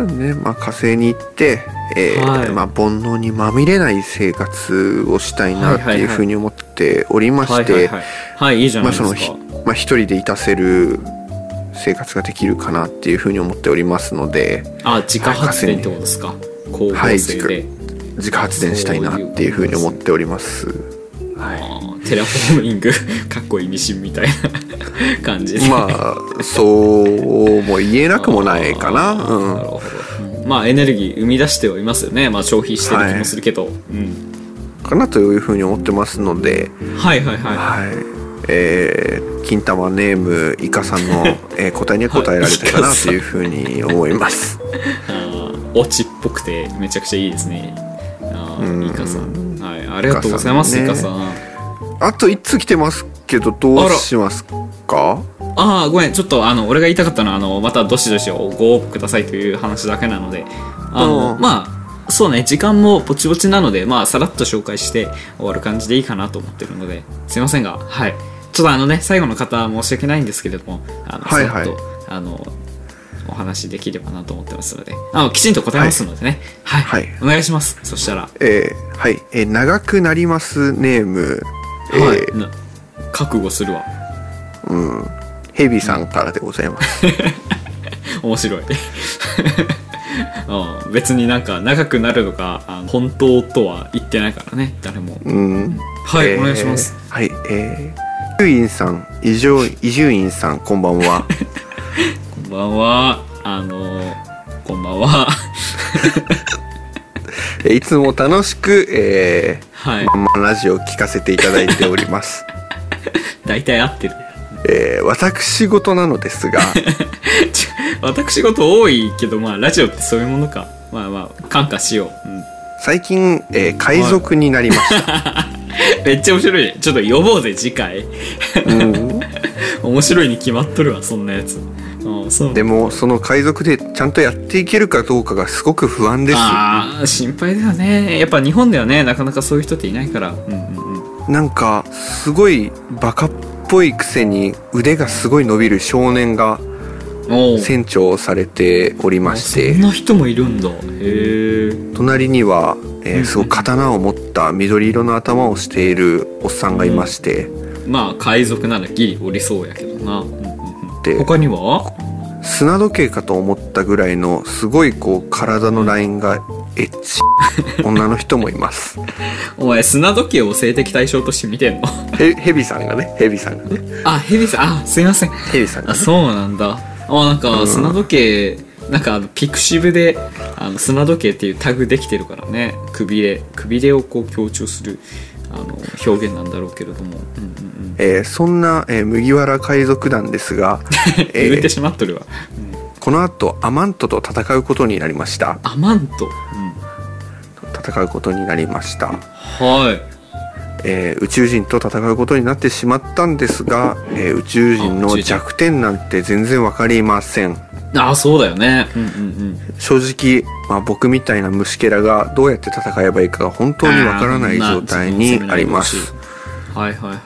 ん。でね、まあ、火星に行って、えーはい。まあ、煩悩にまみれない生活をしたいなっていうふうに思っておりまして、はいはいはい。はいいいじゃなまあそいですか、のひまあ、一人でいたせる生活ができるかなっていうふうに思っておりますのであ自家発電ってことですか？光合はい成で、自家発電したいなっていうふうに思っております。テラフォーミング。かっこいいミシンみたいな 感じでまあそうも言えなくもないかな。あーなるうんほど、うんまあエネルギー生み出してはいますよね、まあ、消費してる気もするけど、うん、かなというふうに思ってますので。はいはいはい。はいえー、金玉ネームイカさんの、えー答えには答えられたかなというふうに思います。オチっぽくてめちゃくちゃいいですね。あイカさん。はいありがとうございますイイカさん,、あと1通来てますけどどうしますか？ああごめんちょっとあの俺が言いたかったのはあのまたどしどしご応募くださいという話だけなのであのうん。まあそうね時間もぼちぼちなのでまあさらっと紹介して終わる感じでいいかなと思ってるのですいませんがはい。ちょっとあのね最後の方申し訳ないんですけれどもあのはいはい。さらっとあのお話できればなと思ってますのであのきちんと答えますのでね。はい、はい。お願いします。そしたら。えーはい、えー長くなりますネーム、えーはい、な覚悟するわ。うん、ヘビさんからでございます。面白いうん。別になんか長くなるのがあの本当とは言ってないからね。誰も。うん、はい、えーお願いします。はい、えー、伊集院さん、伊集伊集院さん、こんばんは。こんばんは。あのこんばんは。えーいつも楽しく、えはい。ー、まんまラジオを聞かせていただいております。大体合ってるえー、私事なのですが、ち私事多いけどまあラジオってそういうものか。まあまあ感化しよう、うん。最近、えー海賊になりました、めっちゃ面白いね。ちょっと呼ぼうぜ次回。うん。面白いに決まっとるわそんなやつ。でもその海賊でちゃんとやっていけるかどうかがすごく不安です。ああ心配だよね。やっぱ日本ではねなかなかそういう人っていないから。うんうんうん。なんかすごいバカっぽいくせに腕がすごい伸びる少年が船長されておりましそてんな人もいるんだ。へえ。隣には、えーうんすごい刀を持った緑色の頭をしているおっさんがいまして、まあ海賊ならギリおりそうやけどな、うんうんうん。で他には？砂時計かと思ったぐらいのすごいこう体のラインがエッチ女の人もいます。お前砂時計を性的対象として見てんの？ヘヘビさんがね。ヘビさんがね。あヘビさん。あすいません。ヘビさんがね。あそうなんだ。あなんか砂時計、なんかあのピクシブであの砂時計っていうタグできてるからね。くびれくびれをこう強調するあの表現なんだろうけれども、うんうんえーそんな、えー麦わら海賊団ですが、うん、えー言うてしまっとるわ、この後アマントと戦うことになりました。アマント、戦うことになりました、はい。えー宇宙人と戦うことになってしまったんですが、えー宇宙人の弱点なんて全然わかりません。あそうだよね。うんうんうん。正直、まあ、僕みたいな虫けらがどうやって戦えばいいかが本当にわからない状態にあります。はいはいはい。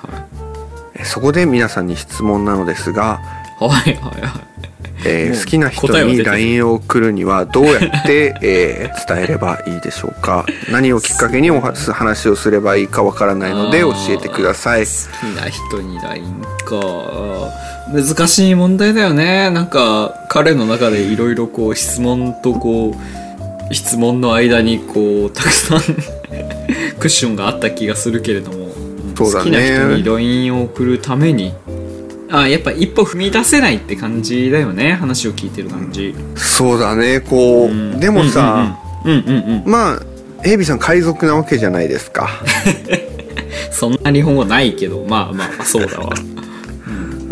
えーそこで皆さんに質問なのですが、はいはいはいえー好きな人に LINE を送るにはどうやって、えー伝えればいいでしょうか。何をきっかけにおは話をすればいいかわからないので教えてください。好きな人に LINE か。難しい問題だよね。なんか彼の中でいろいろこう質問とこう質問の間にこうたくさん クッションがあった気がするけれども。そうだね。好きな人に LINE を送るためにあやっぱ一歩踏み出せないって感じだよね話を聞いてる感じ、そうだねこう、うん。でもさ、うんうんうんうんうん。まあエイビさん海賊なわけじゃないですか。そんな日本語ないけどまあまあまあそうだわ。うん。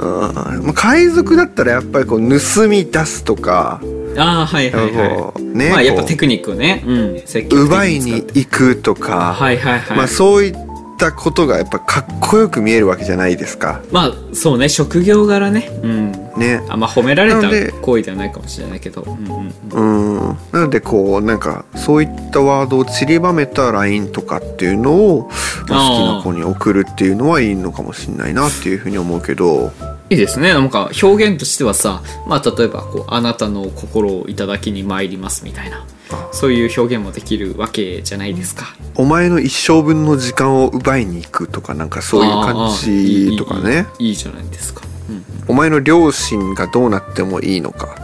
まあ海賊だったらやっぱりこう盗み出すとかああはいはいはこうねいまあやっぱテクニックをねうん奪いに行くとか、はいはいはい。まあそういったことがやっぱかっこよく見えるわけじゃないですか。まあそうね。職業柄ね。うん。ね。あんま褒められた行為ではないかもしれないけど。うんうんなのでこうなんかそういったワードを散りばめた LINE とかっていうのを、好きな子に送るっていうのはいいのかもしれないなっていうふうに思うけどいいですね。なんか表現としてはさ、まあ、例えばこう「あなたの心をいただきに参ります」みたいな。そういう表現もできるわけじゃないですか。お前の一生分の時間を奪いに行くとかなんかそういう感じとかね。いいじゃないですか、うん、お前の両親がどうなってもいいのか。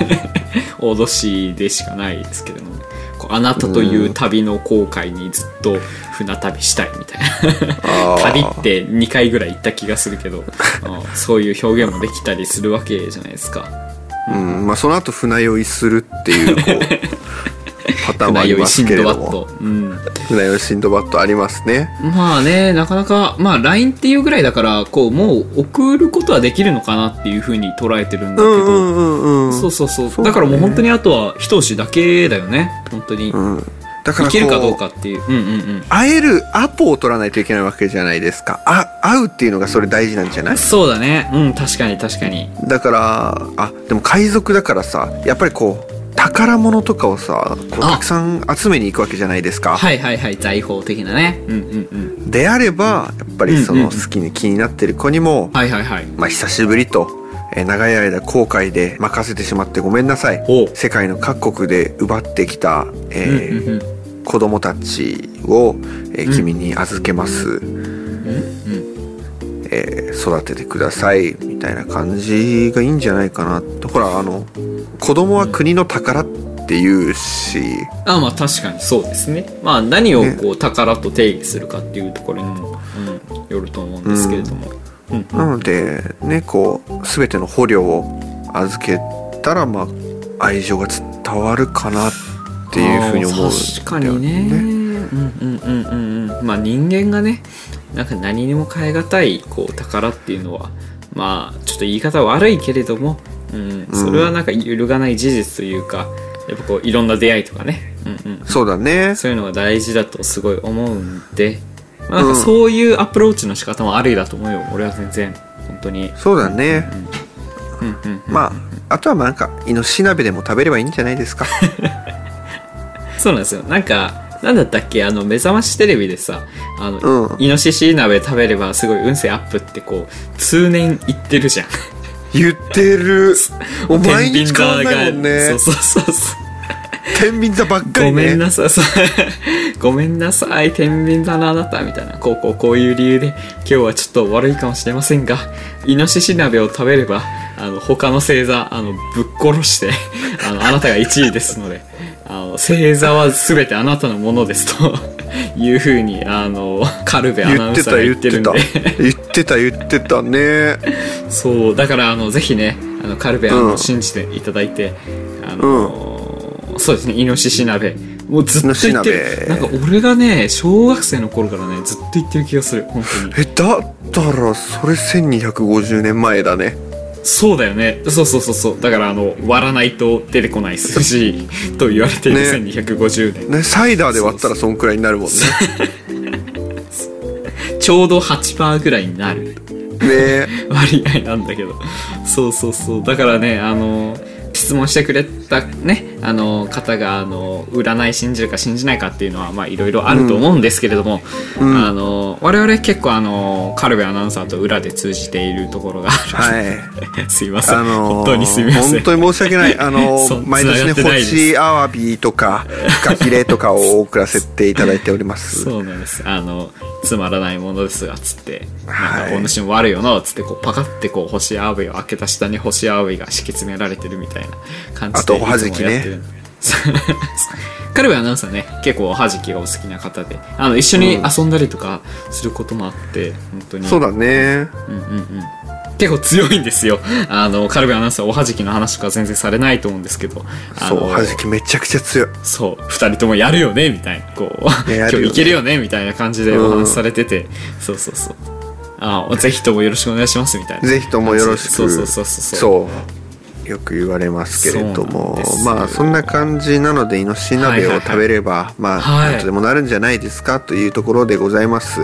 脅しでしかないですけども。うあなたという旅の航海にずっと船旅したいみたいな。旅って2回ぐらい行った気がするけどあそういう表現もできたりするわけじゃないですか。うんまあその後船酔いするっていうこうパターンもありますけれども。ンドバッド、うん、船酔いシンドバッドありますね。まあねなかなかまあ LINE っていうぐらいだからこうもう送ることはできるのかなっていうふうに捉えてるんだけど、うんうんうんうん。そうそうそう。そねだからもう本当にあとは一押しだけだよね。本当に、うん。だからこいけるかどうかっていう。うんうんうん。会えるアポを取らないといけないわけじゃないですか。あ会うっていうのがそれ大事なんじゃない？そうだね。うん確かに確かに。だからあでも海賊だからさやっぱりこう宝物とかをさこうあ。たくさん集めに行くわけじゃないですか。はいはいはい財宝的なね。うんうんうん。であればやっぱりそうんうん。うんの好きに気になってる子にも、はいはいはい。まあ久しぶりと、えー長い間後悔で任せてしまってごめんなさい。世界の各国で奪ってきた、えーうんうん子供たちを、えー君に預けます、えー育ててくださいみたいな感じがいいんじゃないかなほらあの子供は国の宝って言うし、あまあ確かにそうですね。まあ何をこう宝と定義するかっていうところにも、うん、よると思うんですけれども、うん。なのでねこう全ての捕虜を預けたらまあ愛情が伝わるかなっていうふうに思うんだよあー確かにね。うんうんうんうんうん。まあ人間がねなんか何にも変え難いこう宝っていうのはまあちょっと言い方悪いけれども、うん、それはなんか揺るがない事実というか、やっぱこういろんな出会いとかね、うんうん、そうだね。そういうのが大事だとすごい思うんで、まあ、なんかそういうアプローチの仕方もありだと思うよ俺は全然。本当に。そうだね、うんうんうん。まああとはまあなんかイノシシ鍋でも食べればいいんじゃないですか。そうなんですよ。なんかなんだったっけ？あの目覚ましテレビでさあの、うん。イノシシ鍋食べればすごい運勢アップってこう通年言ってるじゃん。言ってる。もう毎日変わんないもんね。そうそうそうそう天秤座ばっかりごめんねなさい。ごめんなさい。天秤座のあなたみたいな。こうこうこういう理由で今日はちょっと悪いかもしれませんがイノシシ鍋を食べればあの他の星座あのぶっ殺してあのあなたが1位ですのであの星座は全てあなたのものですというふうにあのカルベアナウンサーが言ってるんで。言ってた言ってた。ね。そうだからあのぜひねあのカルベあの、うん。信じていただいてあの、そうですねイノシシ鍋。もうずっと言ってる。なんか俺がね小学生の頃からねずっと言ってる気がする本当に。えだったらそれ1250年前だね。そうだよね。そうそうそうそう。だからあの割らないと出てこない数字 と言われているね。1250年、ねサイダーで割ったらそんくらいになるもんね。ちょうど8%ぐらいになる。ね。割合なんだけど。そうそうそう。だからねあの質問してくれたねあの方があの占い信じるか信じないかっていうのはまあいろいろあると思うんですけれども、うん。あの我々結構あのカルベアナウンサーと裏で通じているところがある、はい。すいません、あのー本当にすみません。本当に申し訳ない。あのー毎年ね、星アワビとか、フカヒレとかを送らせていただいております。そうなんです。あのつまらないものですがつってなんはいかお主も悪いよなつってこうパカってこう星アワビを開けた下に星アワビが敷き詰められてるみたいな感じであとおはじきね。いつもやってるカルベアナウンサーね結構おはじきがお好きな方で。あの一緒に遊んだりとかすることもあって本当に。そうだね。うんうんうん。結構強いんですよ。あのカルベアナウンサーおはじきの話とか全然されないと思うんですけど。そう、はじきめちゃくちゃ強い。そう二人ともやるよねみたいな。こう、ね今日いけるよねみたいな感じでお話しされてて、そうそうそう。あぜひともよろしくお願いしますみたいな。ぜひともよろしく。そうそうそうそう。そう。よく言われますけれどもまあそんな感じなのでイノシシ鍋を食べれば、まあはい。なんとでもなるんじゃないですかというところでございます。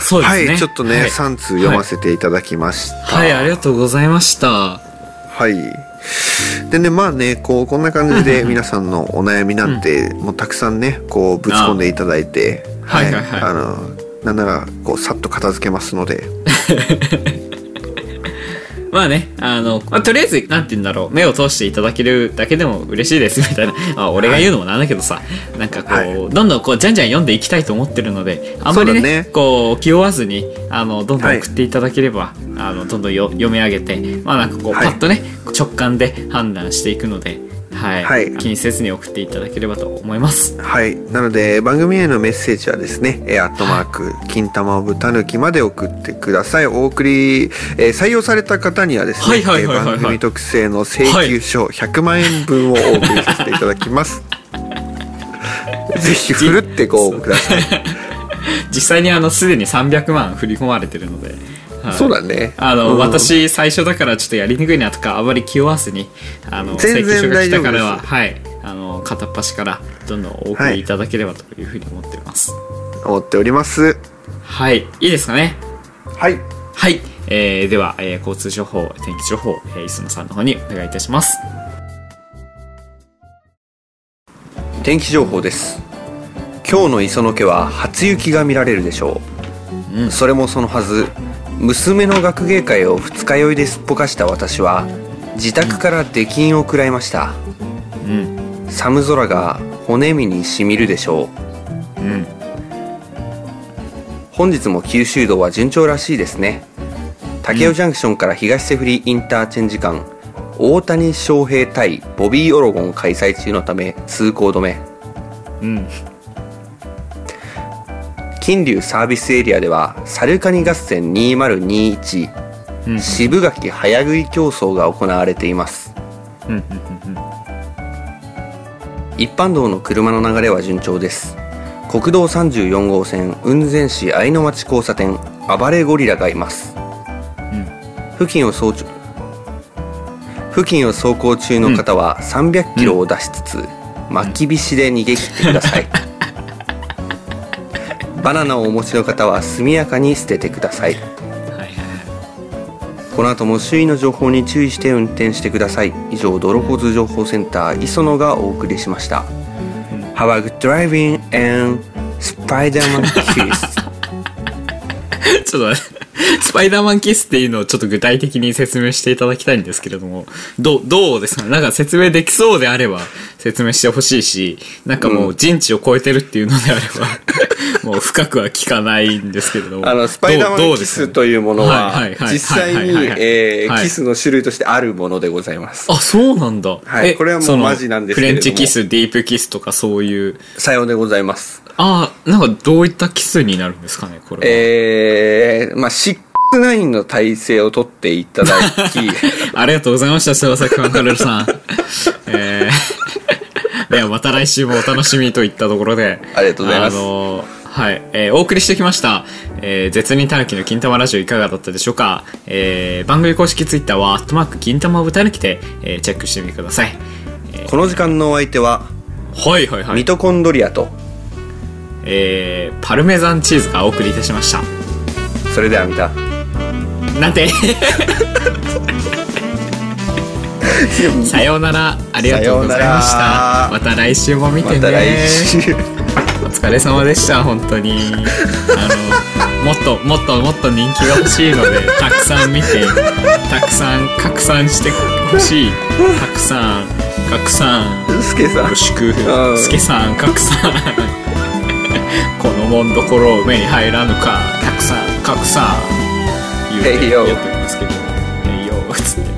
そうですね。はいちょっとね、はい。3通読ませていただきました。はい、ありがとうございました。はい。でね、まあね、こう、こんな感じで皆さんのお悩みなんて、もうたくさんね、こう、ぶち込んでいただいて、はいはい。はい。あの、なんなら、こう、さっと片付けますので、まあね、あの、まあ、とりあえず、なんて言うんだろう、目を通していただけるだけでも嬉しいですみたいな。まあ、俺が言うのもなんだけどさ、なんかこう、はい。どんどんこう、じゃんじゃん読んでいきたいと思ってるので、あんまりね、ね。こう、気負わずに、あの、どんどんはい。送っていただければ、あの、どんどんよ読み上げて、まあなんかこう、はい。パッとね、直感で判断していくので、はい、はい気にせずに送っていただければと思います。はい。なので、番組へのメッセージはですね、えーアットマーク、金玉オブタヌキまで送ってください。お送り、えー採用された方にはですね、番組特製の請求書100万円分をお送りさせていただきます。ぜひ、ふるってご応募ください。実際にあの、すでに300万振り込まれてるので、はい。そうだね。あの、うん。私最初だからちょっとやりにくいなとかあまり気負わずにあの請求書が来たからはい。あの片っ端からどんどんお送りいただければというふうに思っています。思っております。はい、い、いですかね？はい。はい、えー、では、えー交通情報天気情報、えー、磯野さんの方にお願いいたします。天気情報です。今日の磯野家は初雪が見られるでしょう、うん。それもそのはず娘の学芸会を二日酔いですっぽかした私は自宅から出禁を食らいました。うん。寒空が骨身にしみるでしょう。うん本日も九州道は順調らしいですね。武雄ジャンクションから東瀬振りインターチェンジ間大谷翔平対ボビー・オロゴン開催中のため通行止め。うん金龍サービスエリアではサルカニ合戦2021うん。渋柿早食い競争が行われています。うんうん一般道の車の流れは順調です。国道34号線雲仙市愛の町交差点暴れゴリラがいます、付近を走付近を走行中の方は300キロを出しつつ、巻きびしで逃げ切ってくださいバナナをお持ちの方は速やかに捨ててください。はいこの後も周囲の情報に注意して運転してください。以上道路交通情報センター磯野がお送りしました。Have a good driving and Spider-Man kiss ちょっと待って スパイダーマンキスっていうのをちょっと具体的に説明していただきたいんですけれども、どう、どうですかね？なんか説明できそうであれば説明してほしいし、なんかもう人知を超えてるっていうのであれば、もう深くは聞かないんですけれども。あのスパイダーマンキスというものは実際にえーキスの種類としてあるものでございます。あ、そうなんだ。はいえこれはもうマジなんですけれども。フレンチキス、ディープキスとかそういう。さようでございますあなんかどういったキスになるんですかねこれは。えー、まあ6-9の体制を取っていただき ありがとうございました、柴崎ファンカルルさん。えー、ではまた来週もお楽しみといったところで。ありがとうございますあのはい、えーお送りしてきました、えー、絶にたぬきの金玉ラジオいかがだったでしょうか、えー、番組公式ツイッターは、アットマーク金玉ぶたぬきで、えーチェックしてみてください。この時間のお相手ははいはいはい。ミトコンドリアとえー、パルメザンチーズがお送りいたしました。それでは見た。なんて？さようなら、ありがとうございました。また来週も見てね。まお疲れ様でした本当に。あのもっともっともっと人気が欲しいので たくさん見てたくさん拡散してほしい。たくさん拡散。スケさん。よろしく。うん。すけさん拡散このもんどころ目に入らぬかたくさんたくさん言うてやってますけど「えいよ」っつって。